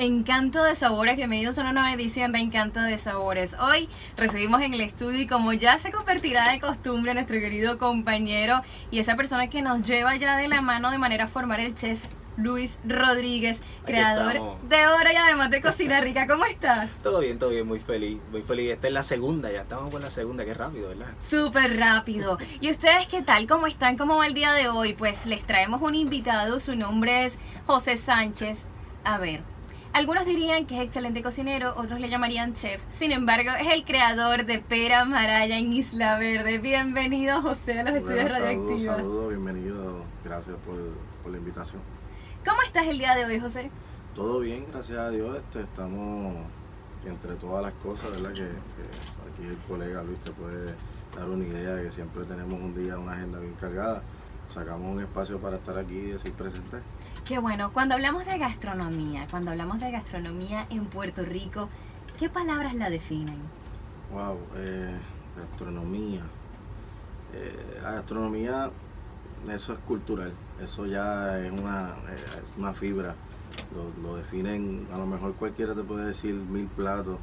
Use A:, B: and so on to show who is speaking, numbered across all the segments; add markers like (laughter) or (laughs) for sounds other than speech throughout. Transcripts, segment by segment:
A: Encanto de Sabores, bienvenidos a una nueva edición de Encanto de Sabores. Hoy recibimos en el estudio y como ya se convertirá de costumbre nuestro querido compañero y esa persona que nos lleva ya de la mano de manera formal el chef Luis Rodríguez, creador de oro y además de cocina rica. ¿Cómo estás? (laughs)
B: Todo bien, todo bien, muy feliz, muy feliz. Esta es la segunda, ya estamos con la segunda, qué rápido, ¿verdad?
A: Súper rápido. ¿Y ustedes qué tal? ¿Cómo están? ¿Cómo va el día de hoy? Pues les traemos un invitado, su nombre es José Sánchez. A ver, algunos dirían que es excelente cocinero, otros le llamarían chef. Sin embargo, es el creador de Pera Maraya en Isla Verde. Bienvenido, José, a los estudios radioactivos.
C: Saludos, bienvenido. Gracias por, la invitación.
A: ¿Cómo estás el día de hoy, José?
C: Todo bien, gracias a Dios. Este, estamos entre todas las cosas, ¿verdad? Que, aquí el colega Luis te puede dar una idea de que siempre tenemos un día, una agenda bien cargada. Sacamos un espacio para estar aquí y decir presente.
A: Qué bueno. Cuando hablamos de gastronomía, cuando hablamos de gastronomía en Puerto Rico, ¿qué palabras la definen?
C: Wow, eh, gastronomía. Eh, la gastronomía, eso es cultural, eso ya es una, eh, una fibra. Lo, definen, a lo mejor cualquiera te puede decir mil platos,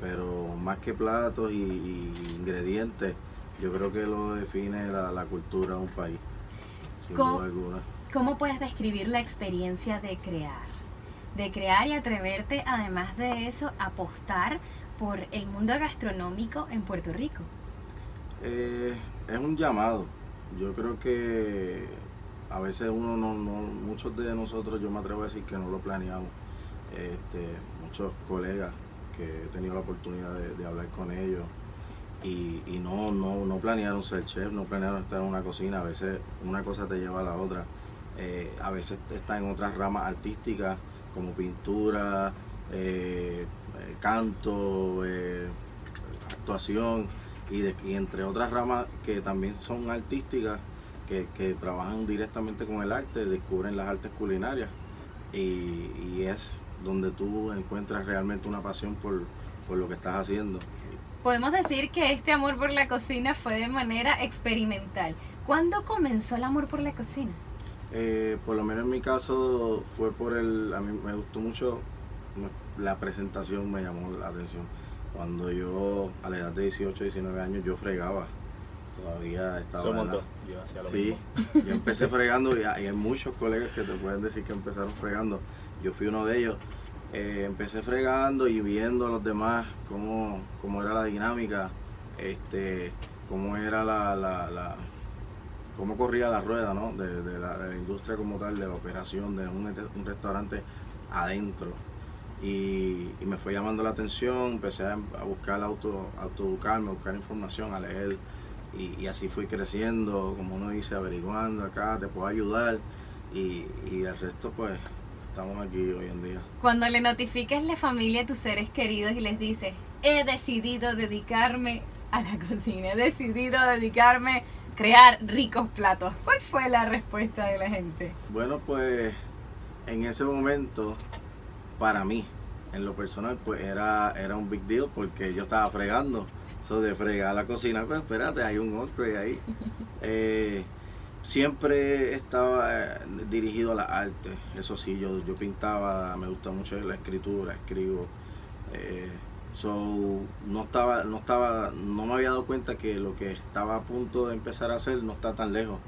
C: pero más que platos y, ingredientes, yo creo que lo define la, la cultura de un país, sin duda alguna.
A: ¿Cómo puedes describir la experiencia de crear? De crear y atreverte, además de eso, a apostar por el mundo gastronómico en Puerto Rico.
C: Eh, es un llamado. Yo creo que a veces uno no, muchos de nosotros, yo me atrevo a decir que no lo planeamos. Este, muchos colegas que he tenido la oportunidad de, hablar con ellos y, no, no, no planearon ser chef, no planearon estar en una cocina. A veces una cosa te lleva a la otra. Eh, a veces está en otras ramas artísticas como pintura, eh, eh, canto, actuación y, entre otras ramas que también son artísticas, que, trabajan directamente con el arte, descubren las artes culinarias y, es donde tú encuentras realmente una pasión por, por lo que estás haciendo.
A: Podemos decir que este amor por la cocina fue de manera experimental. ¿Cuándo comenzó el amor por la cocina?
C: Eh, por lo menos en mi caso fue por el, a mí me gustó mucho la presentación, me llamó la atención. Cuando yo a la edad de 18, 19 años yo fregaba, todavía estaba...
B: Yo hacía lo
C: sí, yo empecé (laughs) fregando y hay, muchos colegas que te pueden decir que empezaron fregando. Yo fui uno de ellos. Eh, empecé fregando y viendo a los demás cómo, cómo era la dinámica, este, cómo era la cómo corría la rueda ¿no? de, la, industria como tal, de la operación de un, restaurante adentro. Y, me fue llamando la atención, empecé a, buscar auto, autoeducarme, a buscar información, a leer. Y, así fui creciendo, como uno dice, averiguando acá, te puedo ayudar. Y, y el resto pues estamos aquí hoy en día.
A: Cuando le notifiques la familia a tus seres queridos y les dices, he decidido dedicarme a la cocina, he decidido dedicarme crear ricos platos. ¿Cuál fue la respuesta de la gente?
C: Bueno, pues en ese momento, para mí, en lo personal, pues era, era un big deal porque yo estaba fregando. Eso de fregar la cocina, pues espérate, hay un otro ahí. (laughs) Eh, siempre estaba eh, dirigido a la arte. Eso sí, yo, yo pintaba, me gusta mucho la escritura, escribo. Eh, So, no estaba, no estaba, no me había dado cuenta que lo que estaba a punto de empezar a hacer no está tan lejos,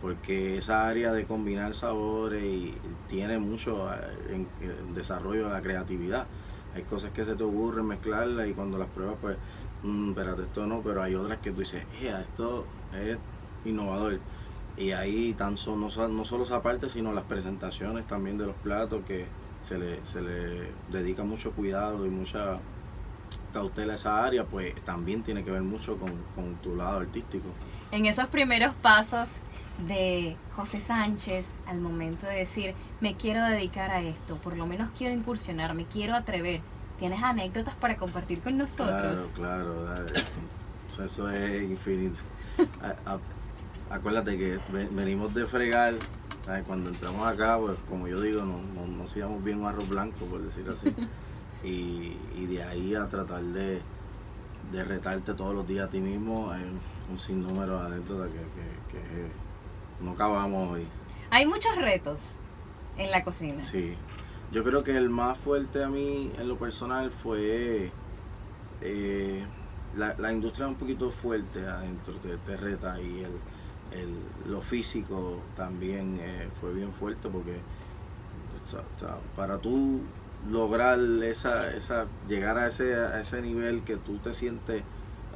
C: porque esa área de combinar sabores y tiene mucho eh, desarrollo de la creatividad. Hay cosas que se te ocurren mezclarlas y cuando las pruebas, pues, mmm, espérate, esto no, pero hay otras que tú dices, esto es innovador. Y ahí tan no, no solo esa parte, sino las presentaciones también de los platos que se le, se le dedica mucho cuidado y mucha cautela esa área, pues también tiene que ver mucho con, tu lado artístico.
A: En esos primeros pasos de José Sánchez al momento de decir, me quiero dedicar a esto, por lo menos quiero incursionar, me quiero atrever. ¿Tienes anécdotas para compartir con nosotros?
C: Claro, claro. Eso es infinito. (laughs) Acuérdate que venimos de fregar. Cuando entramos acá, pues como yo digo, no, no, no hacíamos bien arroz blanco, por decir así. (laughs) y, de ahí a tratar de, retarte todos los días a ti mismo en un sinnúmero de anécdotas que, no acabamos hoy.
A: Hay muchos retos en la cocina.
C: Sí, Yo creo que el más fuerte a mí en lo personal fue eh, la, la industria un poquito fuerte adentro de Terreta y el, el- lo físico también eh, fue bien fuerte porque para tú lograr esa, esa llegar a ese, a ese nivel que tú te sientes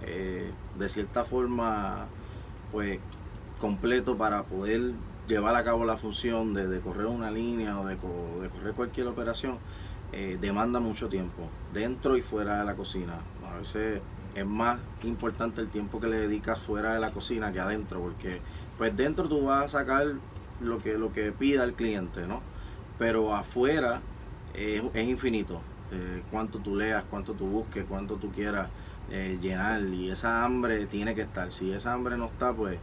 C: eh, de cierta forma pues completo para poder llevar a cabo la función de, de correr una línea o de correr cualquier operación eh, demanda mucho tiempo dentro y fuera de la cocina. A veces es más importante el tiempo que le dedicas fuera de la cocina que adentro porque pues dentro tú vas a sacar lo que lo que pida el cliente no pero afuera eh, es infinito eh, cuánto tú leas cuánto tú busques cuánto tú quieras eh, llenar y esa hambre tiene que estar. Si esa hambre no está pues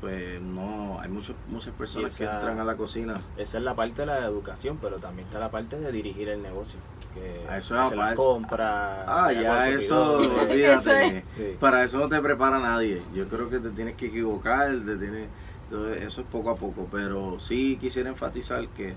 C: pues no hay muchos muchas personas que entran a la cocina.
B: Esa es la parte de la educación, pero también está la parte de dirigir el negocio. Que
C: Ah, (laughs) eso es
B: hacer las compras.
C: ah ya eso olvídate
A: Eso
C: para eso no te prepara nadie. Yo creo que te tienes que equivocar te tienes entonces, eso es poco a poco. Pero sí quisiera enfatizar que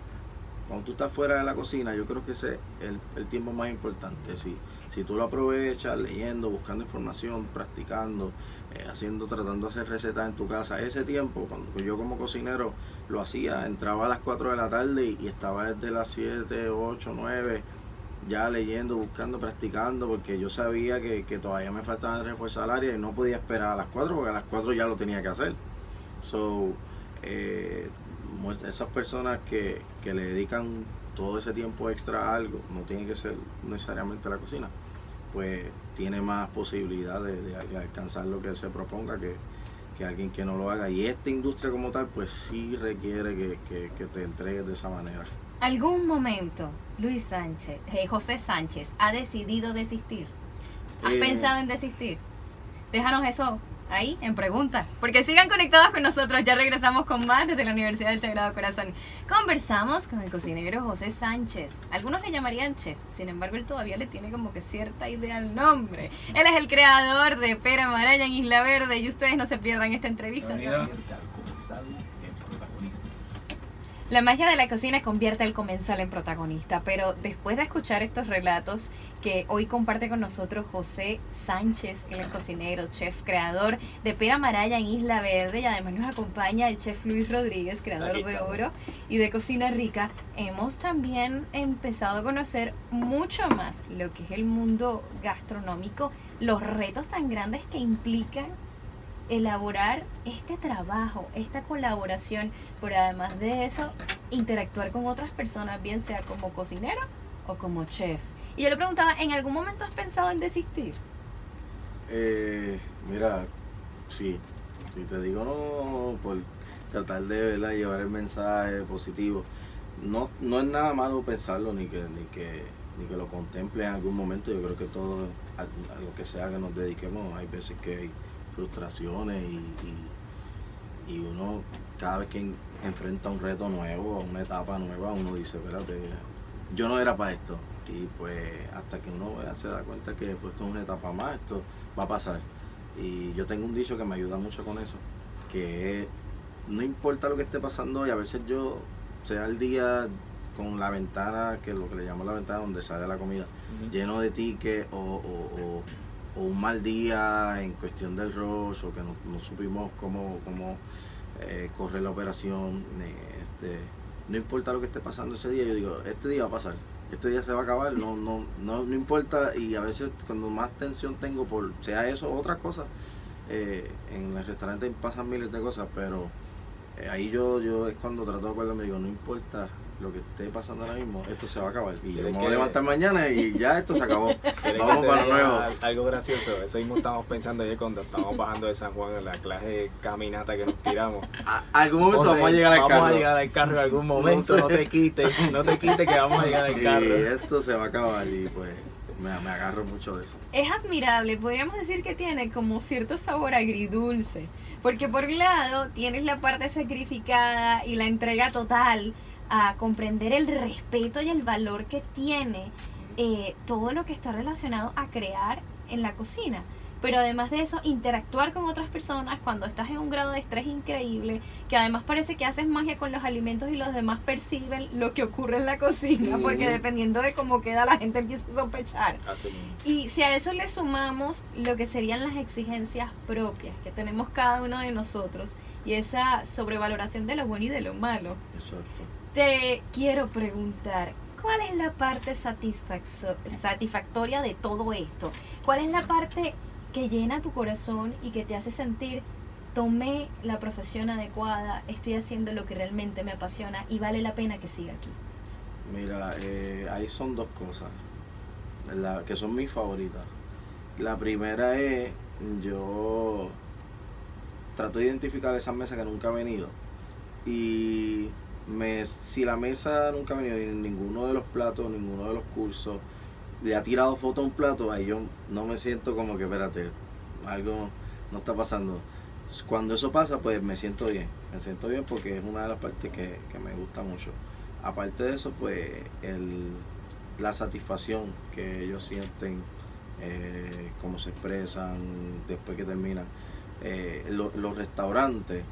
C: cuando tú estás fuera de la cocina yo creo que ese es el, el tiempo más importante. Si si tú lo aprovechas leyendo buscando información practicando eh, haciendo tratando de hacer recetas en tu casa ese tiempo cuando yo como cocinero lo hacía entraba a las 4 de la tarde y, y estaba desde las 7 8 9 ya leyendo, buscando, practicando, porque yo sabía que, que todavía me faltaba reforzar el área y no podía esperar a las 4 porque a las 4 ya lo tenía que hacer. So, eh, esas personas que, que le dedican todo ese tiempo extra a algo, no tiene que ser necesariamente la cocina, pues tiene más posibilidad de, de al- alcanzar lo que se proponga que, que alguien que no lo haga. Y esta industria como tal, pues sí requiere que- que te entregues de esa manera.
A: ¿Algún momento Luis Sánchez, eh, José Sánchez, ha decidido desistir? ¿Has
C: Eh,
A: pensado en desistir? Déjanos eso ahí en pregunta. Porque sigan conectados con nosotros. Ya regresamos con más desde la Universidad del Sagrado Corazón. Conversamos con el cocinero José Sánchez. Algunos le llamarían chef. Sin embargo, él todavía le tiene como que cierta idea al nombre. Él es el creador de Pera Maraya en Isla Verde. Y ustedes no se pierdan esta entrevista. La magia de la cocina convierte al comensal en protagonista, pero después de escuchar estos relatos que hoy comparte con nosotros José Sánchez, el cocinero, chef, creador de Pera Maraya en Isla Verde y además nos acompaña el chef Luis Rodríguez, creador de. Oro y de Cocina Rica, hemos también empezado a conocer mucho más lo que es el mundo gastronómico, los retos tan grandes que implican elaborar este trabajo, esta colaboración, pero además de eso, interactuar con otras personas, bien sea como cocinero o como chef. Y yo le preguntaba, ¿en algún momento has pensado en desistir?
C: Eh, mira, sí, si te digo no, por tratar de llevar el mensaje positivo, no, no es nada malo pensarlo ni que, ni que ni que lo contemple en algún momento. Yo creo que todo, a, a lo que sea que nos dediquemos, hay veces que hay frustraciones y, y, y uno cada vez que en- enfrenta un reto nuevo, una etapa nueva, uno dice, espérate, yo no era para esto. Y pues hasta que uno se da cuenta que pues, esto es una etapa más, esto va a pasar. Y yo tengo un dicho que me ayuda mucho con eso, que es, no importa lo que esté pasando hoy, a veces yo, sea el día con la ventana, que lo que le llamo la ventana donde sale la comida, lleno de tickets o, o- o- o un mal día en cuestión del rush o que no, no supimos cómo, cómo eh, correr la operación. este, no importa lo que esté pasando ese día, yo digo, este día va a pasar, este día se va a acabar, no, no, no, no importa y a veces cuando más tensión tengo por sea eso o otras cosas, eh, en el restaurante pasan miles de cosas, pero eh, ahí yo, yo es cuando trato de acordarme, digo, no importa lo que esté pasando ahora mismo, esto se va a acabar. Y yo me voy
B: que-
C: a levantar mañana y ya esto se acabó. (laughs)
B: ¿Quieres
C: Vamos para lo nuevo.
B: al- Algo gracioso. Eso mismo estábamos pensando ayer cuando estábamos bajando de San Juan en la clase de caminata que nos tiramos.
C: A algún momento vamos a llegar al
B: vamos
C: carro.
B: a llegar al carro en algún momento.
C: sé.
B: No, te quites, no te quites que vamos a llegar al
C: Y
B: carro.
C: esto se va a acabar y pues me, me agarro mucho de eso.
A: Es admirable, podríamos decir que tiene como cierto sabor agridulce, porque por un lado tienes la parte sacrificada y la entrega total a comprender el respeto y el valor que tiene eh, todo lo que está relacionado a crear en la cocina. Pero además de eso, interactuar con otras personas cuando estás en un grado de estrés increíble, que además parece que haces magia con los alimentos y los demás perciben lo que ocurre en la cocina, porque dependiendo de cómo queda la gente empieza a sospechar.
B: Así.
A: Y si a eso le sumamos lo que serían las exigencias propias que tenemos cada uno de nosotros y esa sobrevaloración de lo bueno y de lo malo,
C: Exacto.
A: te quiero preguntar, ¿cuál es la parte satisfactoria de todo esto? ¿Cuál es la parte que llena tu corazón y que te hace sentir, tomé la profesión adecuada, estoy haciendo lo que realmente me apasiona y vale la pena que siga aquí?
C: Mira, eh, ahí son dos cosas la- que son mis favoritas. La primera es, yo trato de identificar esas mesas que nunca han venido. Y me, si la mesa nunca ha venido ninguno de los platos, ninguno de los cursos, le ha tirado foto a un plato, ahí yo no me siento como que, espérate, algo no está pasando. Cuando eso pasa, pues me siento bien. Me siento bien porque es una de las partes que, que me gusta mucho. Aparte de eso, pues el, la satisfacción que ellos sienten, eh, cómo se expresan después que terminan. Eh, lo- los restaurantes,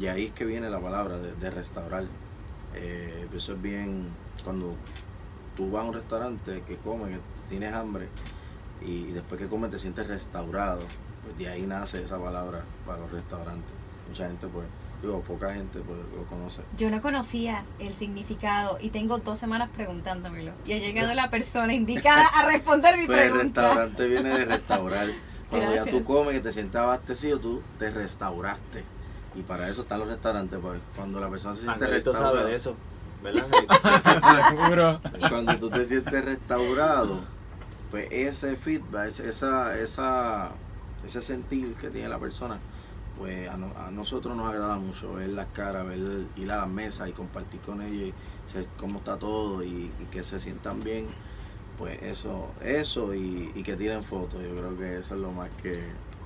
C: y ahí es que viene la palabra de, de restaurar. Eh, eso es bien, cuando tú vas a un restaurante que comes, que tienes hambre, y después que comes te sientes restaurado, pues de ahí nace esa palabra para los restaurantes. Mucha gente, pues, digo, poca gente pues, lo conoce.
A: Yo no conocía el significado y tengo dos semanas preguntándomelo. Y ha llegado la persona indicada a responder mi (laughs)
C: Pues el
A: pregunta.
C: restaurante viene de restaurar. (laughs) Cuando ya
A: Gracias.
C: tú comes y te sientes abastecido, tú te restauraste. Y para eso están los restaurantes, pues cuando la persona se siente
B: Angelito sabe
C: restaurada,
B: de eso, ¿verdad? (laughs)
D: Seguro.
C: cuando tú te sientes restaurado, pues ese feedback, ese- esa, esa, ese sentir que tiene la persona, pues a, no- a nosotros nos agrada mucho ver las caras, ver ir a la mesa y compartir con ellos cómo está todo y, y que se sientan bien, pues eso, eso y, y que tiren fotos, yo creo que eso es lo más que,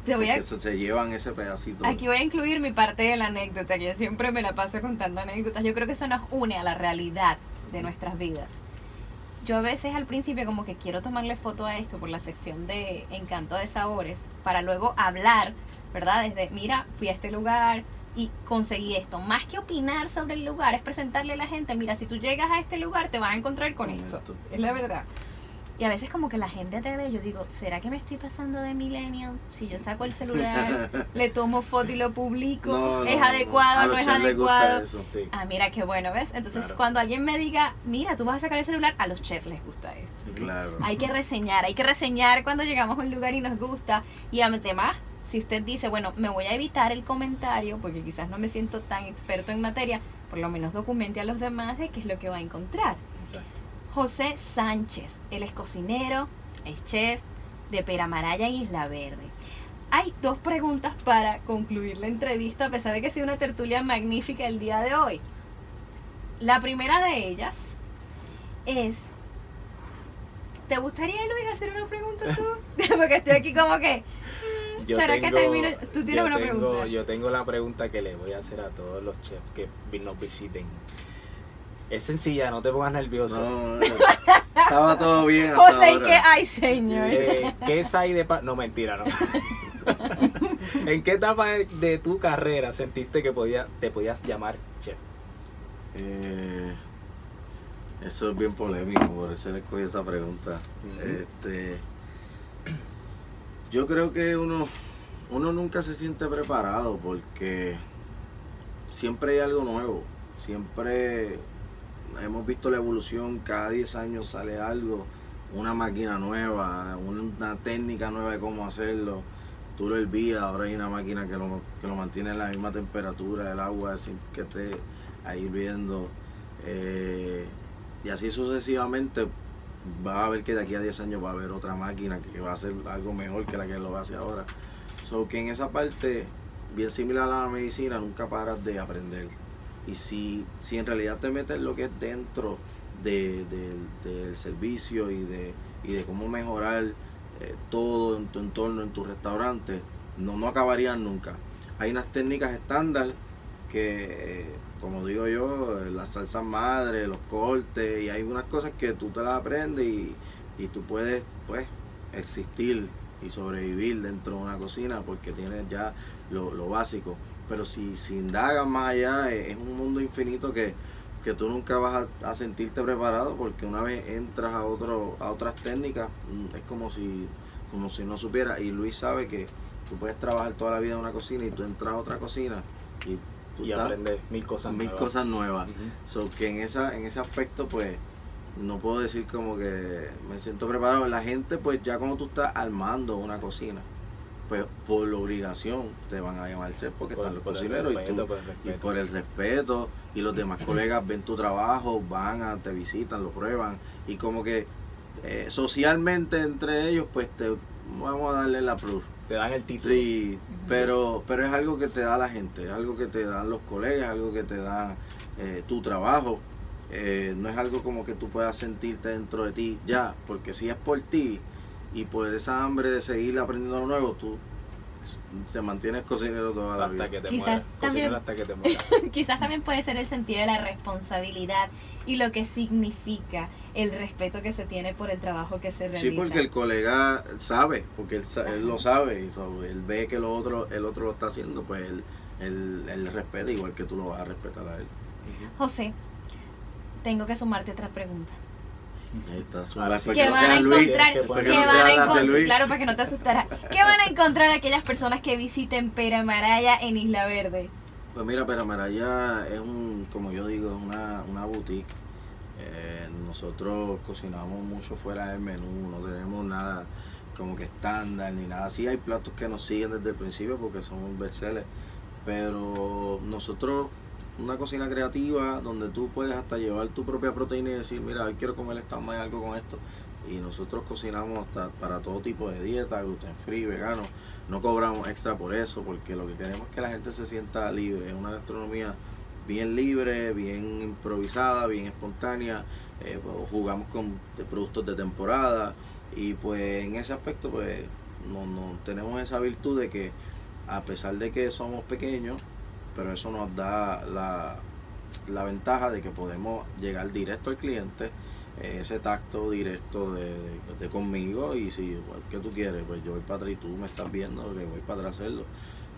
A: Te voy a
C: que se, se llevan ese pedacito.
A: Aquí voy a incluir mi parte de la anécdota, que yo siempre me la paso contando anécdotas. Yo creo que eso nos une a la realidad de nuestras vidas. Yo a veces al principio como que quiero tomarle foto a esto por la sección de encanto de sabores, para luego hablar, ¿verdad? Desde, mira, fui a este lugar y conseguí esto. Más que opinar sobre el lugar, es presentarle a la gente, mira, si tú llegas a este lugar te vas a encontrar con
C: Con
A: esto.
C: esto.
A: Es la verdad. Y a veces como que la gente te ve, yo digo, ¿será que me estoy pasando de millennial? Si yo saco el celular, (laughs) le tomo foto y lo publico,
C: No, no,
A: ¿es
C: no,
A: adecuado no
C: los
A: es adecuado?
C: eso.
B: Sí.
A: Ah, mira qué bueno, ¿ves? Entonces
B: Claro.
A: cuando alguien me diga, mira, tú vas a sacar el celular, a los chefs les gusta esto.
C: Claro.
A: Hay que reseñar, hay que reseñar cuando llegamos a un lugar y nos gusta. Y además, si usted dice, bueno, me voy a evitar el comentario porque quizás no me siento tan experto en materia, por lo menos documente a los demás de qué es lo que va a encontrar.
B: Exacto.
A: José Sánchez, él es cocinero, es chef de Peramaraya en Isla Verde. Hay dos preguntas para concluir la entrevista, a pesar de que sea una tertulia magnífica el día de hoy. La primera de ellas es, ¿te gustaría Luis hacer una pregunta tú? (laughs) (laughs) Porque estoy aquí como que, mm,
B: Yo
A: ¿será que termino? Tú tienes una
B: tengo-
A: pregunta.
B: Yo tengo la pregunta que le voy a hacer a todos los chefs que nos visiten. Es sencilla, no te pongas nervioso.
C: No, no, estaba todo bien. hasta
A: José, ¿y qué? Ay, señor.
B: Eh, ¿Qué es ahí de pa No, mentira, no. (laughs) ¿En qué etapa de, de tu carrera sentiste que podía, te podías llamar chef?
C: Eh, eso es bien polémico, por eso le escogí esa pregunta. Este, yo creo que uno, uno nunca se siente preparado porque siempre hay algo nuevo. Siempre hemos visto la evolución, cada 10 años sale algo, una máquina nueva, una técnica nueva de cómo hacerlo. Tú lo hervías, ahora hay una máquina que lo, que lo mantiene en la misma temperatura del agua sin que esté ahí hirviendo. Eh, y así sucesivamente va a ver que de aquí a 10 años va a haber otra máquina que va a hacer algo mejor que la que lo hace ahora. So que en esa parte, bien similar a la medicina, nunca paras de aprender. Y si, si en realidad te metes lo que es dentro de- del- del servicio y de, y de cómo mejorar eh, todo en tu entorno, en tu restaurante, no, no acabarían nunca. Hay unas técnicas estándar que, eh, como digo yo, las salsas madre, los cortes, y hay unas cosas que tú te las aprendes y, y tú puedes, pues, existir y sobrevivir dentro de una cocina porque tienes ya lo, lo básico. Pero si, si indagas más allá, es, es un mundo infinito que, que tú nunca vas a, a sentirte preparado porque una vez entras a otro a otras técnicas mm, es como si como si no supieras y Luis sabe que tú puedes trabajar toda la vida en una cocina y tú entras a otra cocina y tú
B: Y
C: estás
B: aprender mil cosas
C: mil
B: nuevas.
C: cosas nuevas.
B: Ujú.
C: So que en esa, en ese aspecto pues no puedo decir como que me siento preparado. La gente pues ya cuando tú estás armando una cocina, pues por obligación te van a llamar chef porque
B: Por-
C: están los
B: por
C: cocineros y tú
B: por el
C: y
B: respeto.
C: por el respeto y los demás (clears throat) colegas ven tu trabajo, van a, te visitan, lo prueban y como que eh, socialmente entre ellos pues te vamos a darle la proof.
B: Te dan el título.
C: Sí, pero, pero es algo que te da la gente, es algo que te dan los colegas, algo que te dan eh, tu trabajo. Eh, no es algo como que tú puedas sentirte dentro de ti ya, porque si es por ti y por esa hambre de seguir aprendiendo lo nuevo, tú te mantienes cocinero toda la vida.
B: Hasta que te
A: Quizás
B: mueras.
A: también-
B: Cocinero hasta que te mueras. (laughs)
A: Quizás también puede ser el sentido de la responsabilidad y lo que significa el respeto que se tiene por el trabajo que se realiza.
C: Sí, porque el colega sabe, porque él, él lo sabe, y so, él ve que lo otro, el otro lo está haciendo, pues él, él, él respeta igual que tú lo vas a respetar a él.
A: José, tengo que sumarte otra pregunta.
C: Ahí está, su-
B: Ahora
C: para
B: sí
C: que
A: ¿Qué
C: no
A: van a
C: Luis,
A: encontrar?
B: que
A: ¿Qué
B: para
C: que no
A: van a encontrar? Claro, para que no te asustará. ¿Qué van a encontrar aquellas personas que visiten Peramaraya en Isla Verde?
C: Pues mira, pero Maraya es un, como yo digo, es una, una boutique. Eh, nosotros cocinamos mucho fuera del menú, no tenemos nada como que estándar ni nada. Sí hay platos que nos siguen desde el principio porque son bestsellers, pero nosotros una cocina creativa donde tú puedes hasta llevar tu propia proteína y decir, mira, hoy quiero comer esta más algo con esto. Y nosotros cocinamos hasta para todo tipo de dieta, gluten free, vegano. No cobramos extra por eso porque lo que queremos es que la gente se sienta libre. Es una gastronomía bien libre, bien improvisada, bien espontánea. eh, pues, jugamos con productos de temporada y pues en ese aspecto pues no, no tenemos esa virtud de que a pesar de que somos pequeños, pero eso nos da la, la ventaja de que podemos llegar directo al cliente, eh, ese tacto directo de, de- conmigo y si pues, ¿qué tú quieres? Pues yo voy para atrás y tú me estás viendo que voy para atrás hacerlo.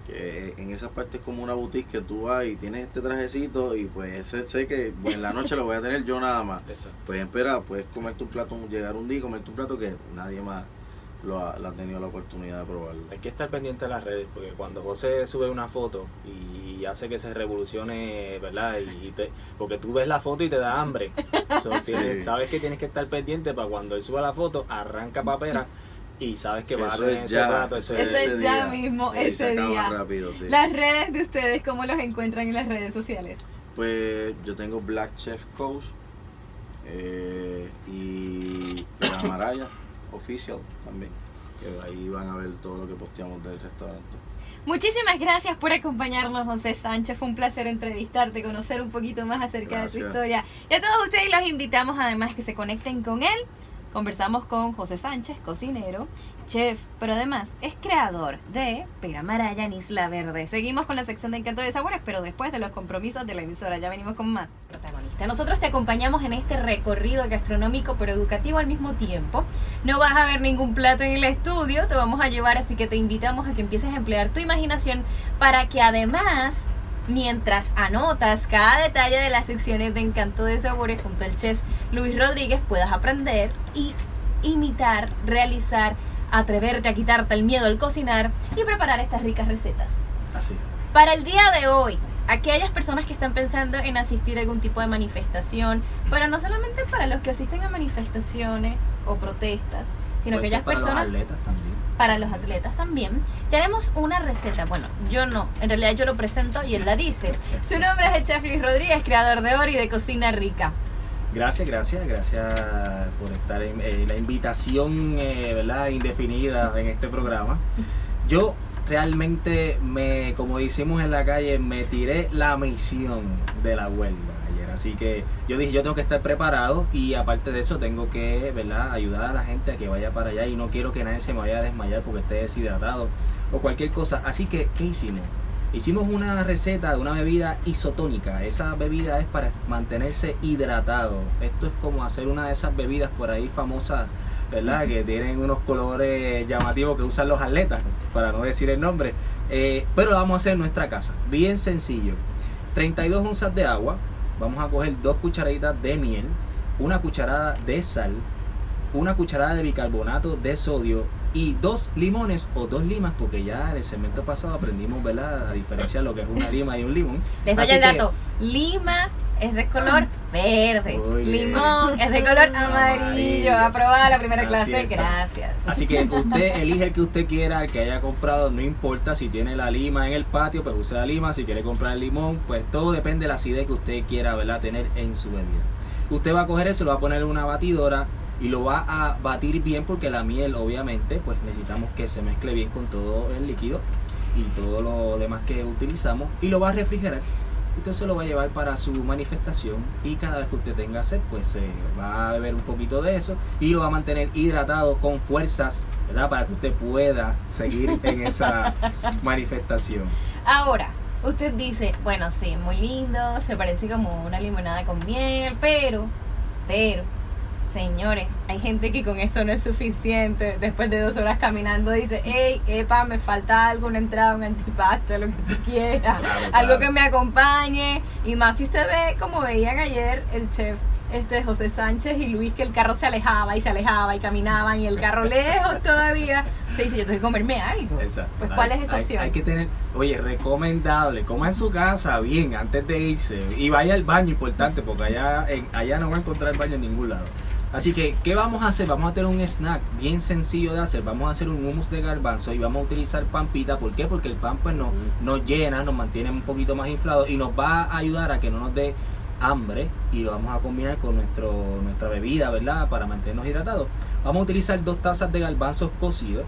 C: Que en esa parte es como una boutique que tú vas y tienes este trajecito y pues sé, sé que pues, en la noche lo voy a tener yo nada más. (laughs)
B: Exacto.
C: Pues espera, puedes comerte un plato, llegar un día y comerte un plato que nadie más lo ha, lo ha tenido la oportunidad de probarlo.
B: Hay que estar pendiente de las redes, porque cuando José sube una foto y hace que se revolucione, ¿verdad? Y te- porque tú ves la foto y te da hambre. So, tienes- (laughs)
C: Sí.
B: sabes que tienes que estar pendiente para cuando él suba la foto, arranca papera y sabes que
C: Que
B: vas a tener
C: es
B: ese plato ese,
A: Ese es ya
C: día.
A: mismo,
C: Sí,
A: ese día.
C: rápido, sí.
A: Las redes de ustedes, ¿cómo los encuentran en las redes sociales?
C: Pues yo tengo Black Chef Coach eh, y la Maraya Official también. Que ahí van a ver todo lo que posteamos del restaurante.
A: Muchísimas gracias por acompañarnos, José Sánchez. Fue un placer entrevistarte, conocer un poquito más acerca de tu
C: Gracias.
A: historia. Y a todos ustedes los invitamos además que se conecten con él. Conversamos con José Sánchez, cocinero, chef, pero además es creador de Pera Maraya en Isla Verde. Seguimos con la sección de Encanto de Sabores, pero después de los compromisos de la emisora. Ya venimos con más. Protagonista. Nosotros te acompañamos en este recorrido gastronómico, pero educativo al mismo tiempo. No vas a ver ningún plato en el estudio, te vamos a llevar, así que te invitamos a que empieces a emplear tu imaginación para que además, mientras anotas cada detalle de las secciones de Encanto de Sabores junto al chef Luis Rodríguez, puedas aprender y imitar, realizar, atreverte a quitarte el miedo al cocinar y preparar estas ricas recetas.
B: Así.
A: Para el día de hoy, aquellas personas que están pensando en asistir a algún tipo de manifestación, pero no solamente para los que asisten a manifestaciones o protestas, sino
B: Puede ser
A: aquellas
B: para los
A: personas
B: atletas también.
A: para los atletas también. Tenemos una receta, bueno, yo no, en realidad yo lo presento y él la dice. Su nombre es el chef Luis Rodríguez, creador de Ori de Cocina Rica.
B: Gracias, gracias, gracias por estar en eh, la invitación, eh, ¿verdad? Indefinida en este programa. Yo realmente me, como decimos en la calle, me tiré la misión de la huelga ayer. Así que yo dije, yo tengo que estar preparado y aparte de eso tengo que, ¿verdad? Ayudar a la gente a que vaya para allá y no quiero que nadie se me vaya a desmayar porque esté deshidratado o cualquier cosa. Así que, ¿qué hicimos? Hicimos una receta de una bebida isotónica. Esa bebida es para mantenerse hidratado. Esto es como hacer una de esas bebidas por ahí famosas, ¿verdad? Que tienen unos colores llamativos que usan los atletas, para no decir el nombre. Eh, pero lo vamos a hacer en nuestra casa. Bien sencillo. 32 onzas de agua. Vamos a coger dos cucharaditas de miel, una cucharada de sal, una cucharada de bicarbonato de sodio y dos limones o dos limas, porque ya en el segmento pasado aprendimos, ¿verdad? A diferenciar lo que es una lima y un limón.
A: Les doy
B: Así
A: el
B: que-
A: dato. Lima es de color verde.
B: Muy bien.
A: Limón es de color (laughs) amarillo.
B: Amarillo.
A: Aprobada la primera
B: Así
A: clase.
B: está.
A: Gracias.
B: Así que usted (laughs) elige el que usted quiera, el que haya comprado, no importa si tiene la lima en el patio, pues use la lima, si quiere comprar el limón, pues todo depende de la acidez que usted quiera, ¿verdad? Tener en su bebida. Usted va a coger eso, lo va a poner en una batidora y lo va a batir bien porque la miel, obviamente, pues necesitamos que se mezcle bien con todo el líquido y todo lo demás que utilizamos y lo va a refrigerar. Usted se lo va a llevar para su manifestación y cada vez que usted tenga sed, pues se va a beber un poquito de eso y lo va a mantener hidratado con fuerzas, ¿verdad? Para que usted pueda seguir (laughs) en esa manifestación.
A: Ahora, usted dice, bueno, sí, muy lindo, se parece como una limonada con miel, pero, pero, señores, hay gente que con esto no es suficiente. Después de dos horas caminando dice, hey, epa, me falta algo, una entrada, un antipasto, lo que tú quieras,
B: Claro,
A: algo que me acompañe. Y más si usted ve, como veían ayer, el chef. Este José Sánchez y Luis, que el carro se alejaba y se alejaba y caminaban y el carro (laughs) lejos todavía. Se dice, yo tengo que comerme algo.
B: Exacto.
A: Pues, ¿cuál
B: Hay-
A: es esa
B: hay-
A: opción?
B: Hay, que tener, oye, recomendable, coma en su casa bien antes de irse y vaya al baño, importante, porque allá, en- allá no va a encontrar el baño en ningún lado. Así que, ¿qué vamos a hacer? Vamos a tener un snack bien sencillo de hacer. Vamos a hacer un hummus de garbanzo y vamos a utilizar pampita. ¿Por qué? Porque el pan pues nos, nos llena, nos mantiene un poquito más inflado y nos va a ayudar a que no nos dé hambre y lo vamos a combinar con nuestro, nuestra bebida, ¿verdad? Para mantenernos hidratados. Vamos a utilizar dos tazas de garbanzos cocidos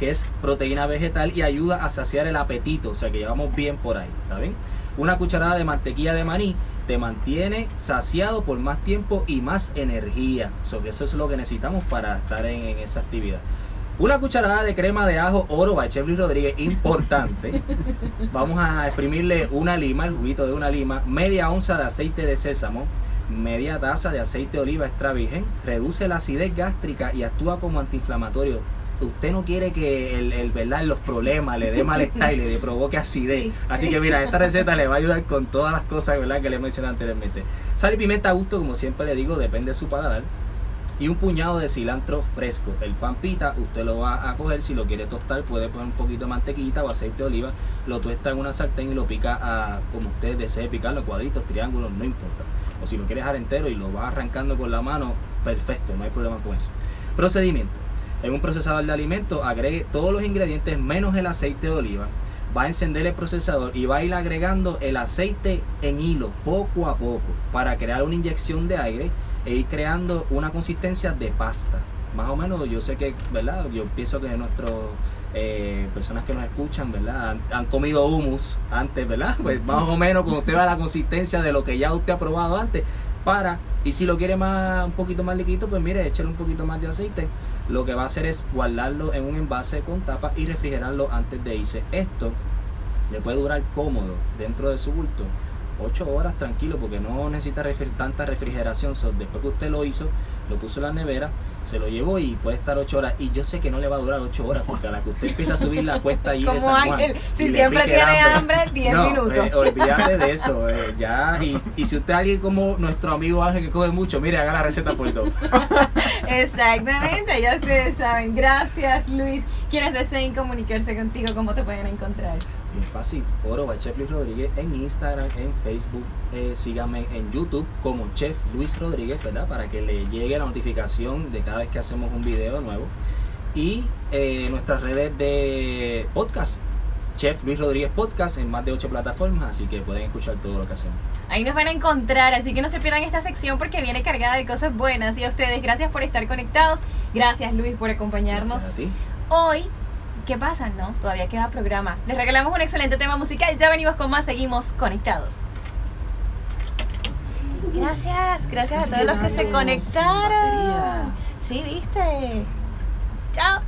B: que es proteína vegetal y ayuda a saciar el apetito, o sea que llevamos bien por ahí, ¿está bien? Una cucharada de mantequilla de maní te mantiene saciado por más tiempo y más energía, o sea que eso es lo que necesitamos para estar en, en esa actividad. Una cucharada de crema de ajo oro by Chef Luis Rodríguez, importante. (laughs) Vamos a exprimirle una lima, el juguito de una lima, media onza de aceite de sésamo, media taza de aceite de oliva extra virgen, reduce la acidez gástrica y actúa como antiinflamatorio. Usted no quiere que el, el ¿verdad? los problemas le dé malestar y le (laughs) provoque acidez.
A: Sí,
B: Así
A: sí.
B: que mira, esta receta le va a ayudar con todas las cosas ¿verdad? que le mencioné anteriormente. Sal y pimienta a gusto, como siempre le digo, depende de su paladar. Y un puñado de cilantro fresco. El pan pita, usted lo va a coger. Si lo quiere tostar, puede poner un poquito de mantequita o aceite de oliva. Lo tuesta en una sartén y lo pica a, como usted desee picarlo, cuadritos, triángulos, no importa. O si lo quiere dejar entero y lo va arrancando con la mano, perfecto, no hay problema con eso. Procedimiento. En un procesador de alimentos, agregue todos los ingredientes menos el aceite de oliva. Va a encender el procesador y va a ir agregando el aceite en hilo poco a poco para crear una inyección de aire e ir creando una consistencia de pasta. Más o menos, yo sé que, ¿verdad? Yo pienso que nuestros eh, personas que nos escuchan, ¿verdad? Han, han comido humus antes, ¿verdad? Pues más o menos cuando usted va a la consistencia de lo que ya usted ha probado antes, para, y si lo quiere más, un poquito más liquito, pues mire, échale un poquito más de aceite. Lo que va a hacer es guardarlo en un envase con tapa y refrigerarlo antes de irse. Esto le puede durar cómodo dentro de su bulto 8 horas tranquilo porque no necesita tanta refrigeración. So, después que usted lo hizo, lo puso en la nevera, se lo llevó y puede estar 8 horas. Y yo sé que no le va a durar 8 horas porque a la que usted empieza a subir la cuesta ahí de
A: Como
B: San Juan
A: Ángel, si siempre tiene hambre, 10
B: No,
A: minutos.
B: eh, olvídate de eso. eh, ya, y, y si usted es alguien como nuestro amigo Ángel que coge mucho, mire, haga la receta por dos. (laughs)
A: Exactamente, ya ustedes saben. Gracias, Luis. Quienes deseen comunicarse contigo, ¿cómo te pueden encontrar?
B: Bien fácil, Oro by Chef Luis Rodríguez en Instagram, en Facebook, eh, síganme en YouTube como Chef Luis Rodríguez, ¿verdad? Para que le llegue la notificación de cada vez que hacemos un video nuevo. Y eh, nuestras redes de podcast, Chef Luis Rodríguez Podcast en más de 8 plataformas, así que pueden escuchar todo lo que hacemos.
A: Ahí nos van a encontrar, así que no se pierdan esta sección porque viene cargada de cosas buenas. Y a ustedes, gracias por estar conectados. Gracias, Luis, por acompañarnos.
B: Gracias a ti.
A: Hoy, ¿qué pasa? No, todavía queda programa. Les regalamos un excelente tema musical. Ya venimos con más, seguimos conectados. Gracias, gracias a todos los que se conectaron. Sí, viste. Chao.